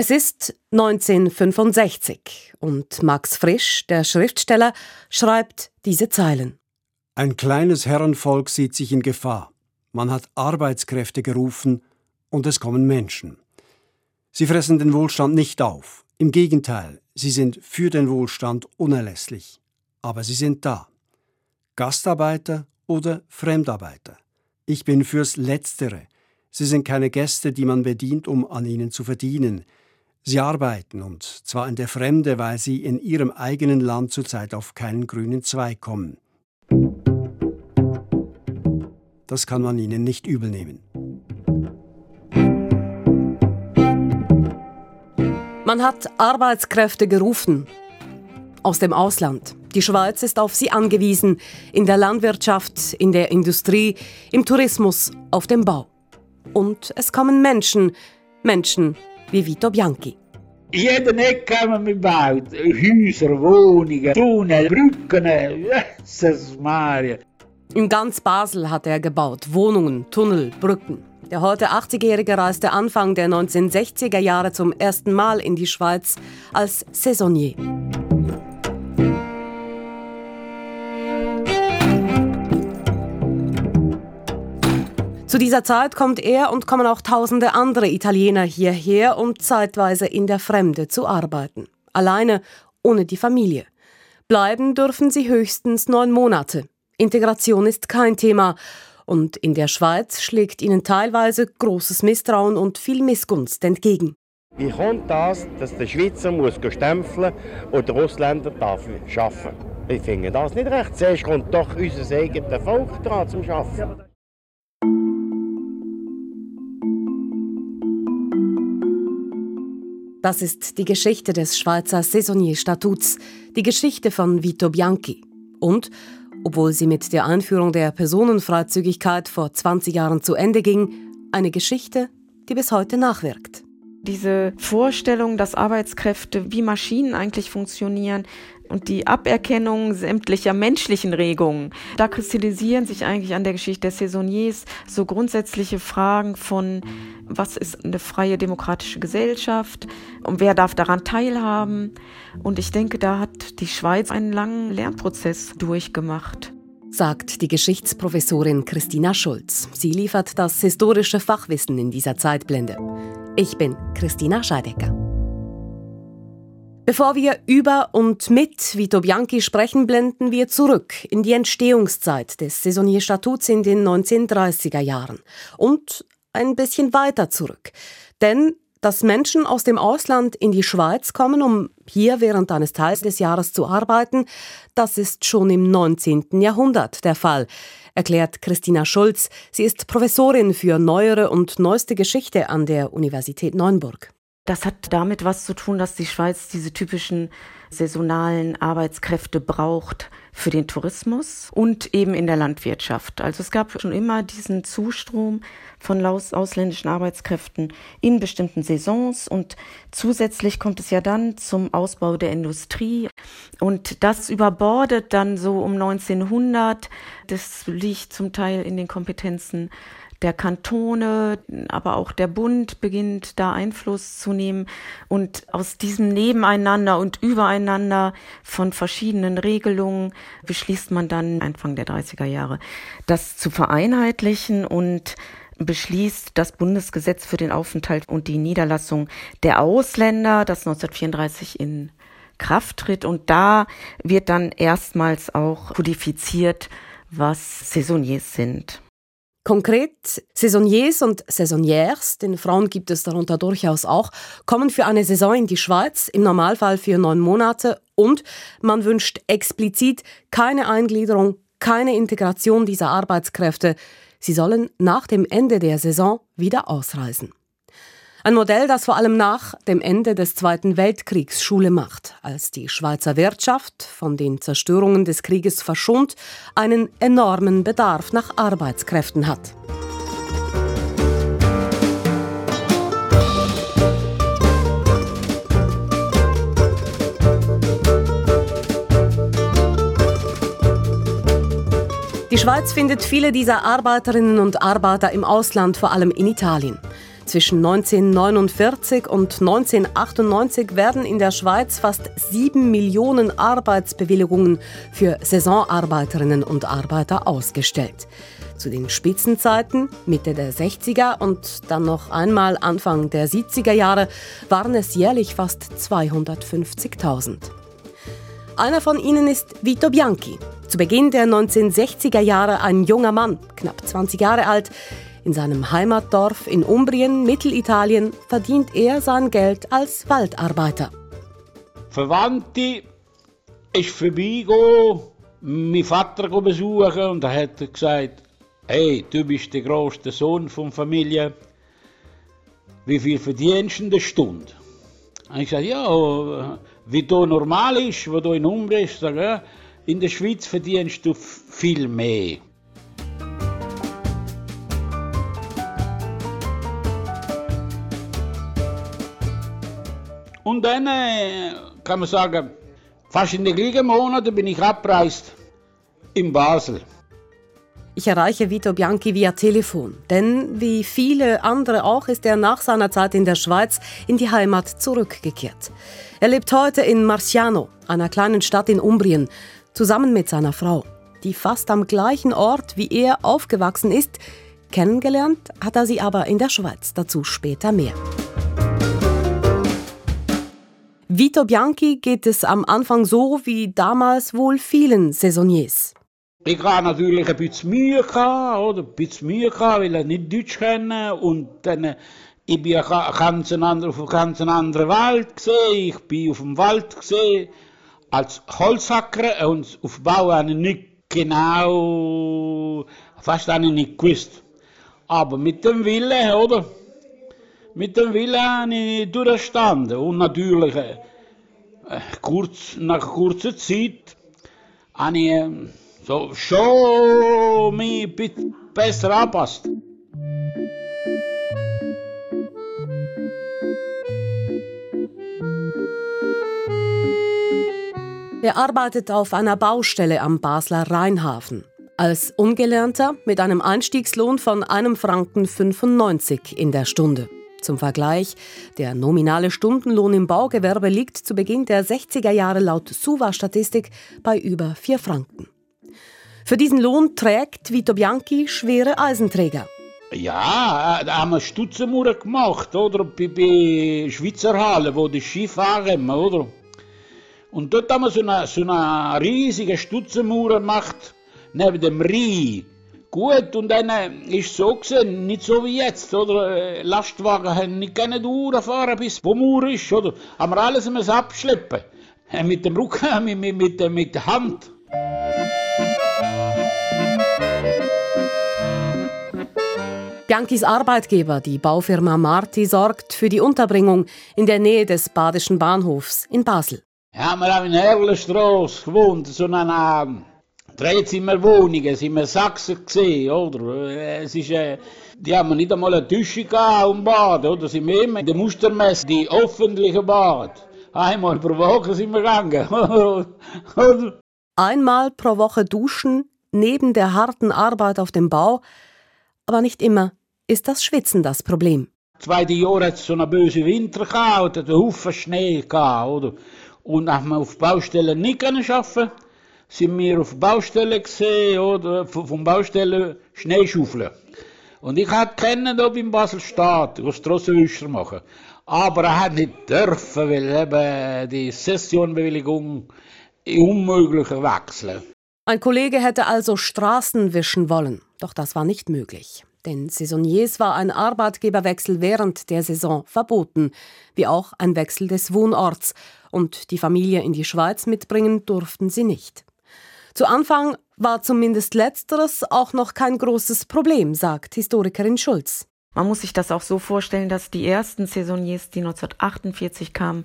Es ist 1965 und Max Frisch, der Schriftsteller, schreibt diese Zeilen. Ein kleines Herrenvolk sieht sich in Gefahr. Man hat Arbeitskräfte gerufen und es kommen Menschen. Sie fressen den Wohlstand nicht auf. Im Gegenteil, sie sind für den Wohlstand unerlässlich. Aber sie sind da. Gastarbeiter oder Fremdarbeiter. Ich bin fürs Letztere. Sie sind keine Gäste, die man bedient, um an ihnen zu verdienen. Sie arbeiten, und zwar in der Fremde, weil sie in ihrem eigenen Land zurzeit auf keinen grünen Zweig kommen. Das kann man ihnen nicht übelnehmen. Man hat Arbeitskräfte gerufen aus dem Ausland. Die Schweiz ist auf sie angewiesen, in der Landwirtschaft, in der Industrie, im Tourismus, auf dem Bau. Und es kommen Menschen, Menschen wie Vito Bianchi. Jeden Ecke haben wir gebaut. Häuser, Wohnungen, Tunnel, Brücken, Jesus Maria. In ganz Basel hat er gebaut. Wohnungen, Tunnel, Brücken. Der heute 80-Jährige reiste Anfang der 1960er Jahre zum ersten Mal in die Schweiz als Saisonnier. Zu dieser Zeit kommt er und kommen auch tausende andere Italiener hierher, um zeitweise in der Fremde zu arbeiten. Alleine, ohne die Familie. Bleiben dürfen sie höchstens neun Monate. Integration ist kein Thema. Und in der Schweiz schlägt ihnen teilweise großes Misstrauen und viel Missgunst entgegen. Wie kommt das, dass der Schweizer muss stempeln und der Ausländer darf arbeiten? Ich finde das nicht recht. Zuerst kommt doch unser eigenes Volk dran zum Arbeiten. Das ist die Geschichte des Schweizer Saisonnier-Statuts, die Geschichte von Vito Bianchi. Und, obwohl sie mit der Einführung der Personenfreizügigkeit vor 20 Jahren zu Ende ging, eine Geschichte, die bis heute nachwirkt. Diese Vorstellung, dass Arbeitskräfte wie Maschinen eigentlich funktionieren, und die Aberkennung sämtlicher menschlichen Regungen. Da kristallisieren sich eigentlich an der Geschichte der Saisonniers so grundsätzliche Fragen von, was ist eine freie demokratische Gesellschaft und wer darf daran teilhaben. Und ich denke, da hat die Schweiz einen langen Lernprozess durchgemacht sagt die Geschichtsprofessorin Christina Schulz. Sie liefert das historische Fachwissen in dieser Zeitblende. Ich bin Christina Scheidecker. Bevor wir über und mit Vito Bianchi sprechen, blenden wir zurück in die Entstehungszeit des Saisonierstatuts in den 1930er Jahren und ein bisschen weiter zurück. Denn dass Menschen aus dem Ausland in die Schweiz kommen, um hier während eines Teils des Jahres zu arbeiten, das ist schon im 19. Jahrhundert der Fall, erklärt Christina Schulz. Sie ist Professorin für neuere und neueste Geschichte an der Universität Neuenburg. Das hat damit was zu tun, dass die Schweiz diese typischen saisonalen Arbeitskräfte braucht für den Tourismus und eben in der Landwirtschaft. Also es gab schon immer diesen Zustrom von ausländischen Arbeitskräften in bestimmten Saisons und zusätzlich kommt es ja dann zum Ausbau der Industrie und das überbordet dann so um 1900. Das liegt zum Teil in den Kompetenzen der Kantone, aber auch der Bund beginnt da Einfluss zu nehmen. Und aus diesem Nebeneinander und Übereinander von verschiedenen Regelungen beschließt man dann Anfang der 30er Jahre, das zu vereinheitlichen und beschließt das Bundesgesetz für den Aufenthalt und die Niederlassung der Ausländer, das 1934 in Kraft tritt. Und da wird dann erstmals auch kodifiziert, was Saisonniers sind. Konkret, Saisonniers und Saisonnières, den Frauen gibt es darunter durchaus auch, kommen für eine Saison in die Schweiz, im Normalfall für neun Monate und man wünscht explizit keine Eingliederung, keine Integration dieser Arbeitskräfte. Sie sollen nach dem Ende der Saison wieder ausreisen. Ein Modell, das vor allem nach dem Ende des Zweiten Weltkriegs Schule macht, als die Schweizer Wirtschaft von den Zerstörungen des Krieges verschont einen enormen Bedarf nach Arbeitskräften hat. Die Schweiz findet viele dieser Arbeiterinnen und Arbeiter im Ausland, vor allem in Italien. Zwischen 1949 und 1998 werden in der Schweiz fast sieben Millionen Arbeitsbewilligungen für Saisonarbeiterinnen und Arbeiter ausgestellt. Zu den Spitzenzeiten, Mitte der 60er und dann noch einmal Anfang der 70er Jahre, waren es jährlich fast 250.000. Einer von ihnen ist Vito Bianchi. Zu Beginn der 1960er Jahre ein junger Mann, knapp 20 Jahre alt, in seinem Heimatdorf in Umbrien, Mittelitalien, verdient er sein Geld als Waldarbeiter. Verwandte ist vorbeigegangen, meinen Vater besuchen und er hat gesagt, hey, du bist der größte Sohn von Familie, wie viel verdienst du in der Stunde? Und ich sagte, ja, wie du normal ist, wo du in Umbrien bist, sage, in der Schweiz verdienst du viel mehr. Und dann äh, kann man sagen, fast in den gleichen Monaten bin ich abgereist in Basel. Ich erreiche Vito Bianchi via Telefon, denn wie viele andere auch ist er nach seiner Zeit in der Schweiz in die Heimat zurückgekehrt. Er lebt heute in Marciano, einer kleinen Stadt in Umbrien, zusammen mit seiner Frau, die fast am gleichen Ort wie er aufgewachsen ist. Kennengelernt hat er sie aber in der Schweiz, dazu später mehr. Vito Bianchi geht es am Anfang so wie damals wohl vielen Saisoniers. Ich hatte natürlich ein bisschen Mühe, gehabt, oder? Ein bisschen Mühe, gehabt, weil ich nicht Deutsch kenne. Und dann, äh, ich bin ganz andere, auf einer ganz anderen Welt gesehen. Ich bin auf dem Wald gesehen, als Holzhacker. Und auf Bau habe ich nicht genau, fast habe ich nicht gewusst. Aber mit dem Willen, oder? Mit dem Willen durchgestanden. Und natürlich, äh, kurz, nach kurzer Zeit, habe ich, äh, so schon mich besser anpasst. Er arbeitet auf einer Baustelle am Basler Rheinhafen. Als Ungelernter mit einem Einstiegslohn von einem Franken 95 in der Stunde. Zum Vergleich, der nominale Stundenlohn im Baugewerbe liegt zu Beginn der 60er Jahre laut SUVA-Statistik bei über 4 Franken. Für diesen Lohn trägt Vito Bianchi schwere Eisenträger. Ja, da haben wir Stutzenmauer gemacht, oder? Bei, bei Schweizer Halle, wo die Ski fahren, oder? Und dort haben wir so eine, so eine riesige Stutzenmauer gemacht, neben dem Rhein. Gut, und dann äh, ist es so gewesen, nicht so wie jetzt, oder? Äh, Lastwagen haben nicht gerne fahren bis wo Mauer ist, oder? Haben wir alles müssen abschleppen. Äh, mit dem Rücken, mit, mit, mit, mit der Hand. Bianchis Arbeitgeber, die Baufirma Marti, sorgt für die Unterbringung in der Nähe des Badischen Bahnhofs in Basel. Ja, wir haben in Herlenstrasse gewohnt, so eine Dreizimmerwohnungen, sind wir Sachsen gesehen, oder? Es ist, äh, die haben nicht einmal eine Dusche gehabt und Bad, oder? Sind wir immer in der Mustermesse, die öffentliche Bad. Einmal pro Woche sind wir gegangen. Einmal pro Woche duschen, neben der harten Arbeit auf dem Bau, aber nicht immer ist das Schwitzen das Problem. Zweite Jahr hat es so einen bösen Winter gehabt, hat einen Haufen Schnee gehabt, oder? Und nach wir auf Baustellen nicht arbeiten sind wir auf Baustellen gesehen, oder? Von Baustellen Schneeschaufeln. Und ich hatte kennen ob in Basel Stadt, wo Strassenwischer machen. Aber er hat nicht dürfen, weil eben die Sessionbewilligung unmöglich wechseln. Ein Kollege hätte also Straßen wischen wollen, doch das war nicht möglich. Denn Saisonniers war ein Arbeitgeberwechsel während der Saison verboten, wie auch ein Wechsel des Wohnorts, und die Familie in die Schweiz mitbringen durften sie nicht. Zu Anfang war zumindest letzteres auch noch kein großes Problem, sagt Historikerin Schulz. Man muss sich das auch so vorstellen, dass die ersten Saisonniers, die 1948 kamen,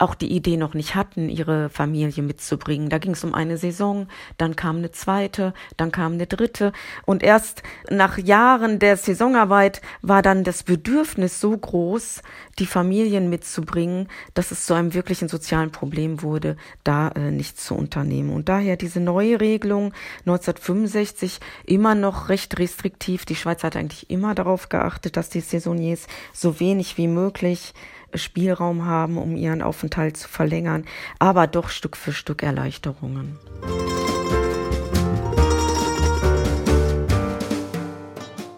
auch die Idee noch nicht hatten, ihre Familie mitzubringen. Da ging es um eine Saison, dann kam eine zweite, dann kam eine dritte. Und erst nach Jahren der Saisonarbeit war dann das Bedürfnis so groß, die Familien mitzubringen, dass es zu einem wirklichen sozialen Problem wurde, da äh, nichts zu unternehmen. Und daher diese neue Regelung 1965 immer noch recht restriktiv. Die Schweiz hat eigentlich immer darauf geachtet, dass die Saisoniers so wenig wie möglich Spielraum haben, um ihren Aufenthalt zu verlängern, aber doch Stück für Stück Erleichterungen.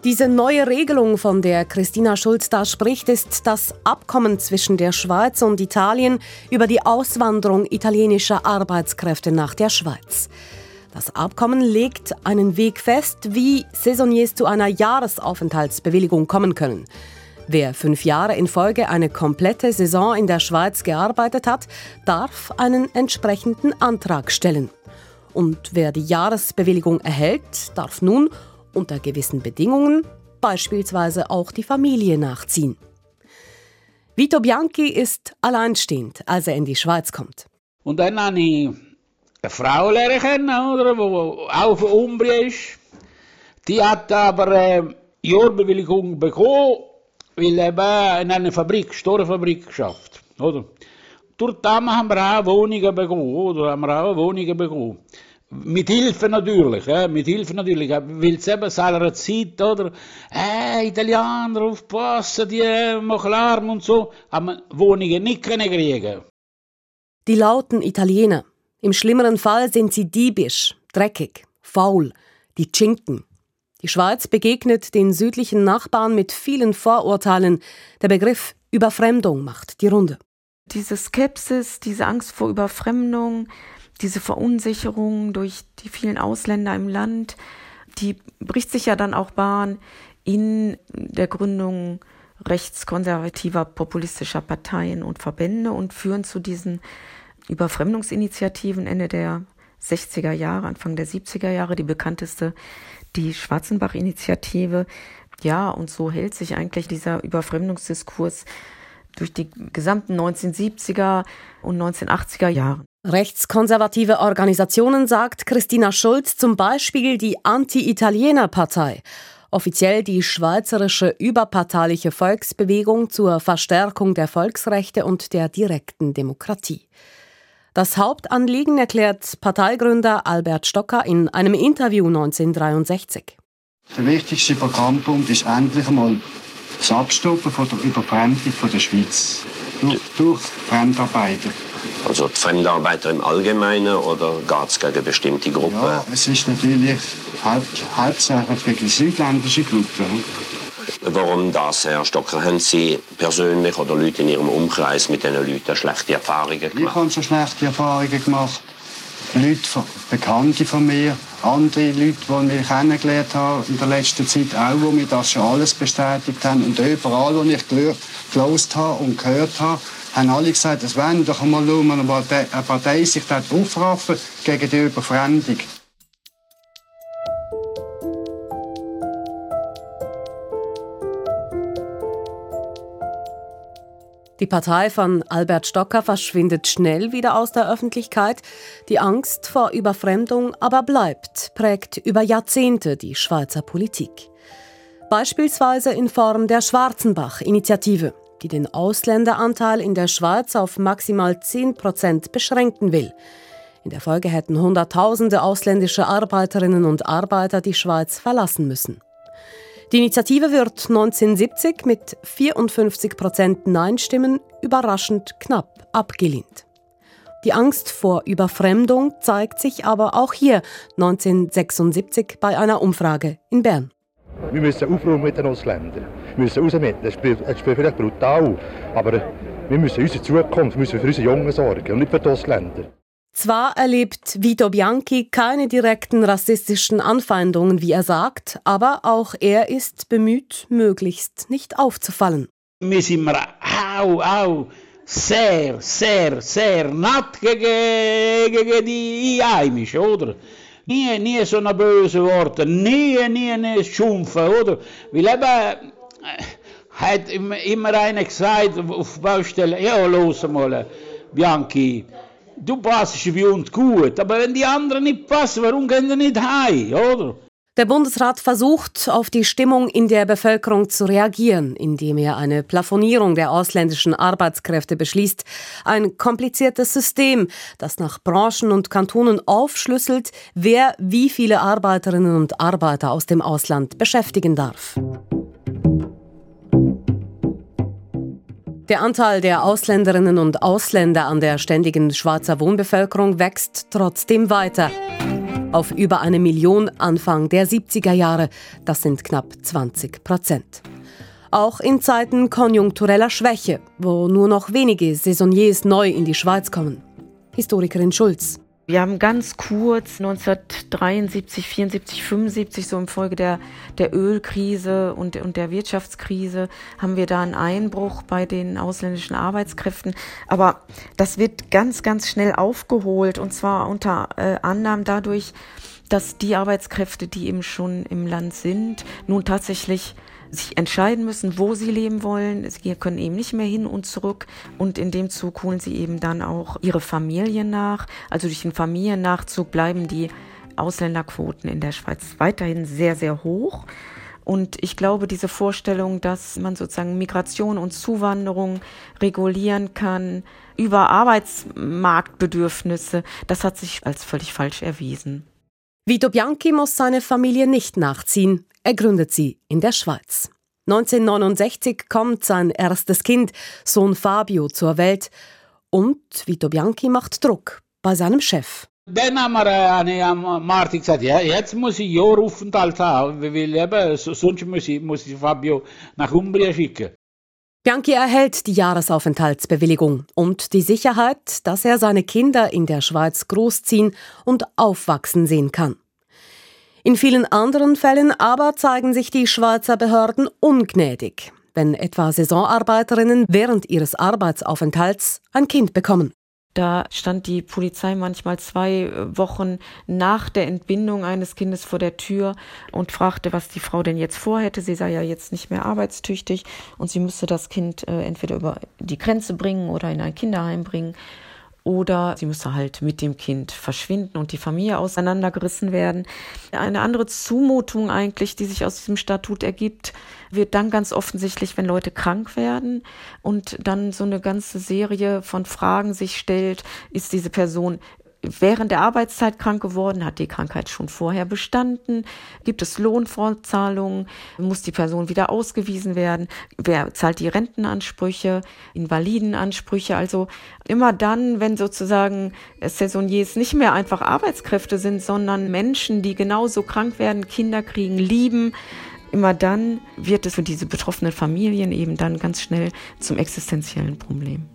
Diese neue Regelung, von der Christina Schulz da spricht, ist das Abkommen zwischen der Schweiz und Italien über die Auswanderung italienischer Arbeitskräfte nach der Schweiz. Das Abkommen legt einen Weg fest, wie Saisoniers zu einer Jahresaufenthaltsbewilligung kommen können. Wer fünf Jahre in Folge eine komplette Saison in der Schweiz gearbeitet hat, darf einen entsprechenden Antrag stellen. Und wer die Jahresbewilligung erhält, darf nun unter gewissen Bedingungen beispielsweise auch die Familie nachziehen. Vito Bianchi ist alleinstehend, als er in die Schweiz kommt. Und dann habe ich eine Frau lernen die auch von Umbria ist. Die hat aber eine äh, Jahrbewilligung bekommen weil eben in einer Fabrik, Storfabrik geschafft, oder? Dort haben wir auch Wohnungen bekommen, oder? Haben wir auch Wohnungen bekommen. Mit Hilfe natürlich, ja, mit Hilfe natürlich, weil es eben seiner Zeit, oder, äh, Italiener aufpassen, die machen Lärm und so, haben wir Wohnungen nicht können kriegen. Die lauten Italiener. Im schlimmeren Fall sind sie diebisch, dreckig, faul, die Chinken. Die Schweiz begegnet den südlichen Nachbarn mit vielen Vorurteilen. Der Begriff Überfremdung macht die Runde. Diese Skepsis, diese Angst vor Überfremdung, diese Verunsicherung durch die vielen Ausländer im Land, die bricht sich ja dann auch Bahn in der Gründung rechtskonservativer populistischer Parteien und Verbände und führen zu diesen Überfremdungsinitiativen Ende der 60er Jahre, Anfang der 70er Jahre. Die bekannteste die Schwarzenbach-Initiative. Ja, und so hält sich eigentlich dieser Überfremdungsdiskurs durch die gesamten 1970er und 1980er Jahre. Rechtskonservative Organisationen sagt Christina Schulz zum Beispiel die Anti-Italiener-Partei, offiziell die schweizerische überparteiliche Volksbewegung zur Verstärkung der Volksrechte und der direkten Demokratie. Das Hauptanliegen erklärt Parteigründer Albert Stocker in einem Interview 1963. Der wichtigste Programmpunkt ist endlich einmal das Abstoppen von der Überfremdung von der Schweiz durch, durch Fremdarbeiter. Also die Fremdarbeiter im Allgemeinen oder geht es gegen bestimmte Gruppen? Ja, es ist natürlich haupt, hauptsächlich gegen südländische Gruppen. Warum das, Herr Stocker? Haben Sie persönlich oder Leute in Ihrem Umkreis mit diesen Leuten schlechte Erfahrungen gemacht? Ich habe schon schlechte Erfahrungen gemacht. Leute, Bekannte von mir, andere Leute, die ich kennengelernt habe in der letzten Zeit, auch, die mir das schon alles bestätigt haben. Und überall, wo ich gelesen habe und gehört habe, haben alle gesagt, es wäre doch einmal eine Partei, eine Partei sich aufraffen gegen die Überfremdung. Die Partei von Albert Stocker verschwindet schnell wieder aus der Öffentlichkeit. Die Angst vor Überfremdung aber bleibt, prägt über Jahrzehnte die Schweizer Politik. Beispielsweise in Form der Schwarzenbach-Initiative, die den Ausländeranteil in der Schweiz auf maximal 10 Prozent beschränken will. In der Folge hätten Hunderttausende ausländische Arbeiterinnen und Arbeiter die Schweiz verlassen müssen. Die Initiative wird 1970 mit 54 Prozent Nein-Stimmen überraschend knapp abgelehnt. Die Angst vor Überfremdung zeigt sich aber auch hier 1976 bei einer Umfrage in Bern. Wir müssen aufräumen mit den Ausländern. Wir müssen raus mit. Das spielt, das vielleicht brutal, aber wir müssen unsere Zukunft, wir müssen für unsere Jungen sorgen und nicht für die Ausländer. Zwar erlebt Vito Bianchi keine direkten rassistischen Anfeindungen, wie er sagt, aber auch er ist bemüht, möglichst nicht aufzufallen. Wir sind auch, auch sehr, sehr, sehr nett gegen, gegen die Einheimischen, oder? Nie, nie so eine böse Worte, nie, nie, nie schimpfen, oder? Weil eben, äh, hat immer einer gesagt auf Baustelle, ja, los mal, Bianchi, du passt für uns gut, aber wenn die anderen nicht passen, warum gehen die nicht heim, oder? Der Bundesrat versucht, auf die Stimmung in der Bevölkerung zu reagieren, indem er eine Plafonierung der ausländischen Arbeitskräfte beschließt. Ein kompliziertes System, das nach Branchen und Kantonen aufschlüsselt, wer wie viele Arbeiterinnen und Arbeiter aus dem Ausland beschäftigen darf. Der Anteil der Ausländerinnen und Ausländer an der ständigen Schweizer Wohnbevölkerung wächst trotzdem weiter. Auf über eine Million Anfang der 70er Jahre, das sind knapp 20 Prozent. Auch in Zeiten konjunktureller Schwäche, wo nur noch wenige Saisonniers neu in die Schweiz kommen. Historikerin Schulz. Wir haben ganz kurz 1973, 74, 75, so im Folge der, der Ölkrise und, und der Wirtschaftskrise, haben wir da einen Einbruch bei den ausländischen Arbeitskräften. Aber das wird ganz, ganz schnell aufgeholt und zwar unter äh, anderem dadurch, dass die Arbeitskräfte, die eben schon im Land sind, nun tatsächlich sich entscheiden müssen, wo sie leben wollen. Sie können eben nicht mehr hin und zurück und in dem Zug holen sie eben dann auch ihre Familien nach. Also durch den Familiennachzug bleiben die Ausländerquoten in der Schweiz weiterhin sehr, sehr hoch. Und ich glaube, diese Vorstellung, dass man sozusagen Migration und Zuwanderung regulieren kann über Arbeitsmarktbedürfnisse, das hat sich als völlig falsch erwiesen. Vito Bianchi muss seine Familie nicht nachziehen. Er gründet sie in der Schweiz. 1969 kommt sein erstes Kind, Sohn Fabio, zur Welt. Und Vito Bianchi macht Druck bei seinem Chef. Dann haben wir äh, an Martin gesagt, ja, jetzt muss ich Jahraufenthalt haben, weil eben, sonst muss ich, muss ich Fabio nach Umbria schicken. Bianchi erhält die Jahresaufenthaltsbewilligung und die Sicherheit, dass er seine Kinder in der Schweiz großziehen und aufwachsen sehen kann. In vielen anderen Fällen aber zeigen sich die Schweizer Behörden ungnädig, wenn etwa Saisonarbeiterinnen während ihres Arbeitsaufenthalts ein Kind bekommen. Da stand die Polizei manchmal zwei Wochen nach der Entbindung eines Kindes vor der Tür und fragte, was die Frau denn jetzt vorhätte. Sie sei ja jetzt nicht mehr arbeitstüchtig und sie müsste das Kind äh, entweder über die Grenze bringen oder in ein Kinderheim bringen oder sie müsse halt mit dem Kind verschwinden und die Familie auseinandergerissen werden. Eine andere Zumutung eigentlich, die sich aus diesem Statut ergibt, wird dann ganz offensichtlich, wenn Leute krank werden und dann so eine ganze Serie von Fragen sich stellt, ist diese Person während der Arbeitszeit krank geworden, hat die Krankheit schon vorher bestanden, gibt es Lohnfortzahlungen, muss die Person wieder ausgewiesen werden, wer zahlt die Rentenansprüche, Invalidenansprüche, also immer dann, wenn sozusagen Saisonniers nicht mehr einfach Arbeitskräfte sind, sondern Menschen, die genauso krank werden, Kinder kriegen, lieben, immer dann wird es für diese betroffenen Familien eben dann ganz schnell zum existenziellen Problem.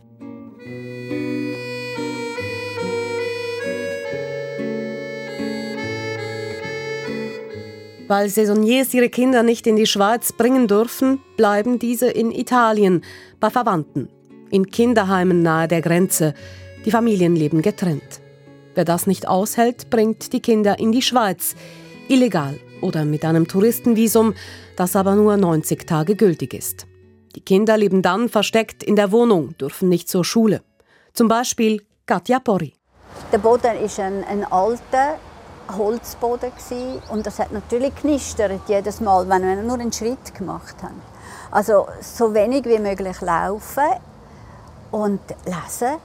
Weil Saisonniers ihre Kinder nicht in die Schweiz bringen dürfen, bleiben diese in Italien, bei Verwandten, in Kinderheimen nahe der Grenze. Die Familien leben getrennt. Wer das nicht aushält, bringt die Kinder in die Schweiz, illegal oder mit einem Touristenvisum, das aber nur 90 Tage gültig ist. Die Kinder leben dann versteckt in der Wohnung, dürfen nicht zur Schule. Zum Beispiel Katja Porri. Der Boden ist ein, ein alter, Holzboden gewesen. und das hat natürlich knistert jedes Mal, wenn wir nur einen Schritt gemacht haben. Also so wenig wie möglich laufen und lesen,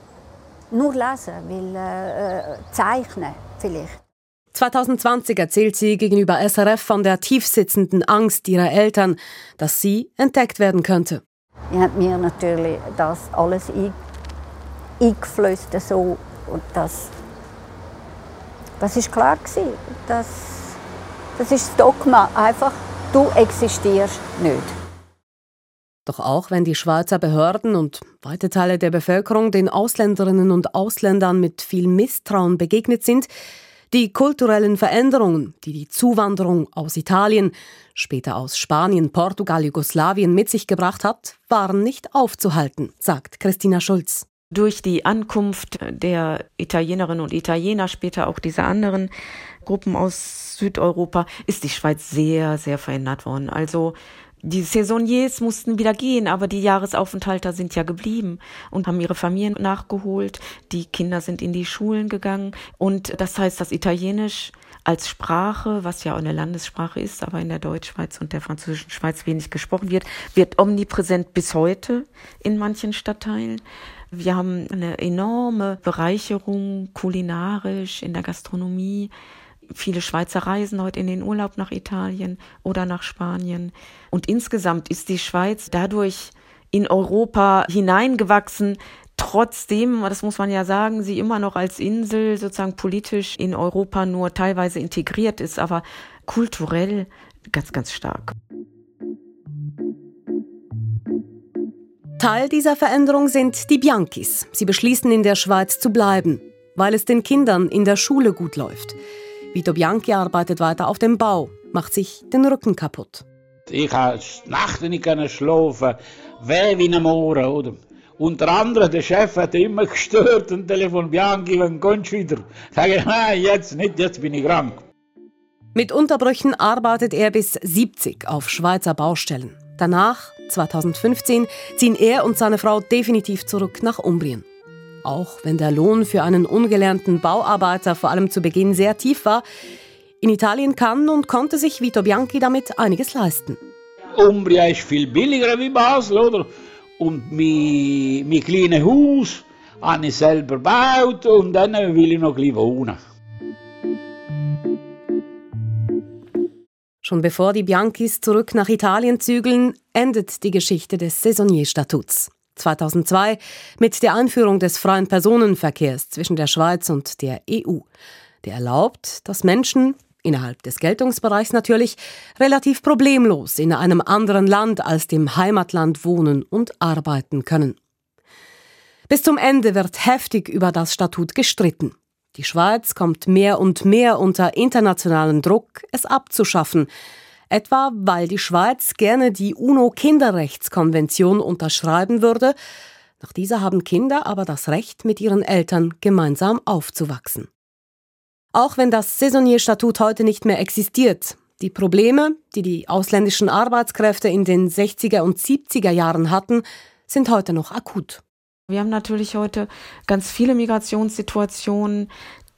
nur lesen, weil äh, äh zeichnen vielleicht. 2020 erzählt sie gegenüber SRF von der tiefsitzenden Angst ihrer Eltern, dass sie entdeckt werden könnte. Ich habe mir natürlich das alles eingeflößt so und das ist klar. Das, das ist das Dogma. Einfach, du existierst nicht. Doch auch wenn die Schweizer Behörden und weite Teile der Bevölkerung den Ausländerinnen und Ausländern mit viel Misstrauen begegnet sind, die kulturellen Veränderungen, die die Zuwanderung aus Italien, später aus Spanien, Portugal, Jugoslawien mit sich gebracht hat, waren nicht aufzuhalten, sagt Christina Schulz. Durch die Ankunft der Italienerinnen und Italiener, später auch dieser anderen Gruppen aus Südeuropa, ist die Schweiz sehr, sehr verändert worden. Also Die Saisonniers mussten wieder gehen, aber die Jahresaufenthalter sind ja geblieben und haben ihre Familien nachgeholt. Die Kinder sind in die Schulen gegangen und das heißt, das Italienisch als Sprache, was ja auch eine Landessprache ist, aber in der Deutschschweiz und der französischen Schweiz wenig gesprochen wird, wird omnipräsent bis heute in manchen Stadtteilen. Wir haben eine enorme Bereicherung kulinarisch in der Gastronomie. Viele Schweizer reisen heute in den Urlaub nach Italien oder nach Spanien. Und insgesamt ist die Schweiz dadurch in Europa hineingewachsen, trotzdem, das muss man ja sagen, sie immer noch als Insel sozusagen politisch in Europa nur teilweise integriert ist, aber kulturell ganz, ganz stark. Teil dieser Veränderung sind die Bianchis. Sie beschließen, in der Schweiz zu bleiben, weil es den Kindern in der Schule gut läuft. Vito Bianchi arbeitet weiter auf dem Bau, macht sich den Rücken kaputt. Ich habe Nacht nicht schlafen, weh wie ein Mohren, oder? Unter anderem, der Chef hat immer gestört und Telefon Bianchi, wann kommst du wieder? Sage ich, nein, jetzt nicht, jetzt bin ich krank. Mit Unterbrüchen arbeitet er bis 70 auf Schweizer Baustellen. Danach, 2015, ziehen er und seine Frau definitiv zurück nach Umbrien. Auch wenn der Lohn für einen ungelernten Bauarbeiter vor allem zu Beginn sehr tief war, in Italien kann und konnte sich Vito Bianchi damit einiges leisten. Umbria ist viel billiger wie Basel, oder? Und mein, mein kleines Haus habe ich selber gebaut und dann will ich noch wohnen. Schon bevor die Bianchis zurück nach Italien zügeln, endet die Geschichte des Saisonierstatuts. 2002 mit der Einführung des freien Personenverkehrs zwischen der Schweiz und der EU. Der erlaubt, dass Menschen, innerhalb des Geltungsbereichs natürlich, relativ problemlos in einem anderen Land als dem Heimatland wohnen und arbeiten können. Bis zum Ende wird heftig über das Statut gestritten. Die Schweiz kommt mehr und mehr unter internationalen Druck, es abzuschaffen, etwa weil die Schweiz gerne die UNO-Kinderrechtskonvention unterschreiben würde. Nach dieser haben Kinder aber das Recht, mit ihren Eltern gemeinsam aufzuwachsen. Auch wenn das Saisonierstatut heute nicht mehr existiert, die Probleme, die die ausländischen Arbeitskräfte in den 60er und 70er Jahren hatten, sind heute noch akut. Wir haben natürlich heute ganz viele Migrationssituationen,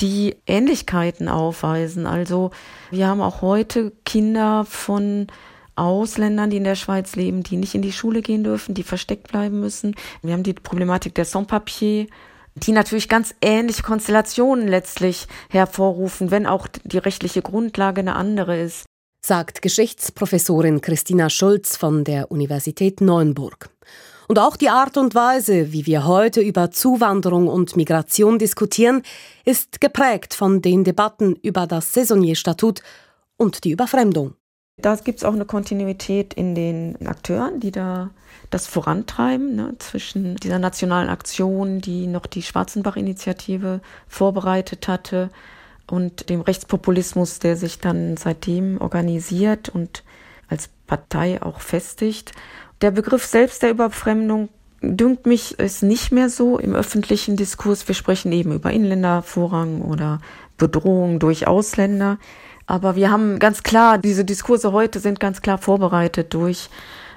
die Ähnlichkeiten aufweisen. Also wir haben auch heute Kinder von Ausländern, die in der Schweiz leben, die nicht in die Schule gehen dürfen, die versteckt bleiben müssen. Wir haben die Problematik der Sans-Papier, die natürlich ganz ähnliche Konstellationen letztlich hervorrufen, wenn auch die rechtliche Grundlage eine andere ist. Sagt Geschichtsprofessorin Christina Schulz von der Universität Neuenburg. Und auch die Art und Weise, wie wir heute über Zuwanderung und Migration diskutieren, ist geprägt von den Debatten über das Saisonierstatut und die Überfremdung. Da gibt es auch eine Kontinuität in den Akteuren, die da das vorantreiben, ne, zwischen dieser nationalen Aktion, die noch die Schwarzenbach-Initiative vorbereitet hatte, und dem Rechtspopulismus, der sich dann seitdem organisiert und als Partei auch festigt. Der Begriff selbst der Überfremdung dünkt mich ist nicht mehr so im öffentlichen Diskurs. Wir sprechen eben über Inländervorrang oder Bedrohung durch Ausländer. Aber wir haben ganz klar, diese Diskurse heute sind ganz klar vorbereitet durch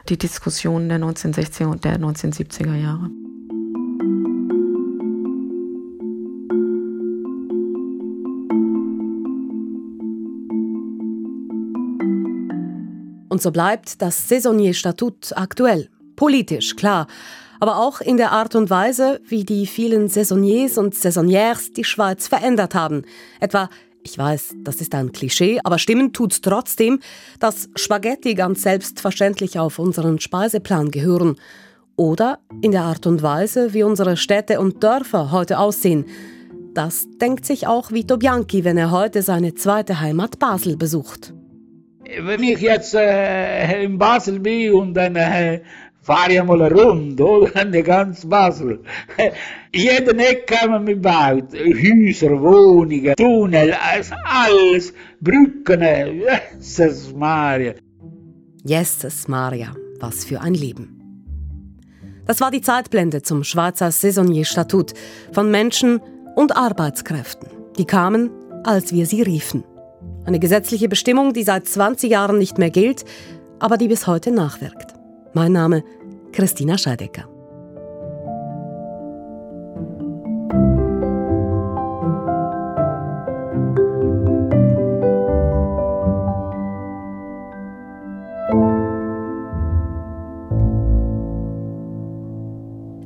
die Diskussionen der 1960er und der 1970er Jahre. Und so bleibt das Saisonnier-Statut aktuell. Politisch, klar. Aber auch in der Art und Weise, wie die vielen Saisonniers und Saisonnières die Schweiz verändert haben. Etwa ich weiß, das ist ein Klischee, aber stimmen tut's trotzdem, dass Spaghetti ganz selbstverständlich auf unseren Speiseplan gehören. Oder in der Art und Weise, wie unsere Städte und Dörfer heute aussehen. Das denkt sich auch Vito Bianchi, wenn er heute seine zweite Heimat Basel besucht wenn ich jetzt äh, in Basel bin und dann äh, fahre ich mal rund, oder? In ganz Basel. Jeden Eck haben wir gebaut. Häuser, Wohnungen, Tunnel, alles, Brücken. Jesus Maria. Jesus Maria, was für ein Leben. Das war die Zeitblende zum Schweizer Saisonnier-Statut von Menschen und Arbeitskräften. Die kamen, als wir sie riefen. Eine gesetzliche Bestimmung, die seit 20 Jahren nicht mehr gilt, aber die bis heute nachwirkt. Mein Name Christina Scheidecker.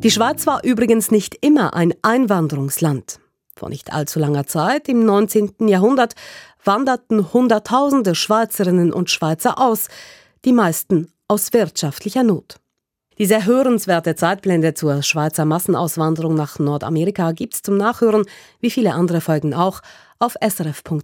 Die Schweiz war übrigens nicht immer ein Einwanderungsland. Vor nicht allzu langer Zeit, im 19. Jahrhundert, wanderten Hunderttausende Schweizerinnen und Schweizer aus, die meisten aus wirtschaftlicher Not. Die sehr hörenswerte Zeitblende zur Schweizer Massenauswanderung nach Nordamerika gibt's zum Nachhören, wie viele andere Folgen auch, auf srf.ch-audio.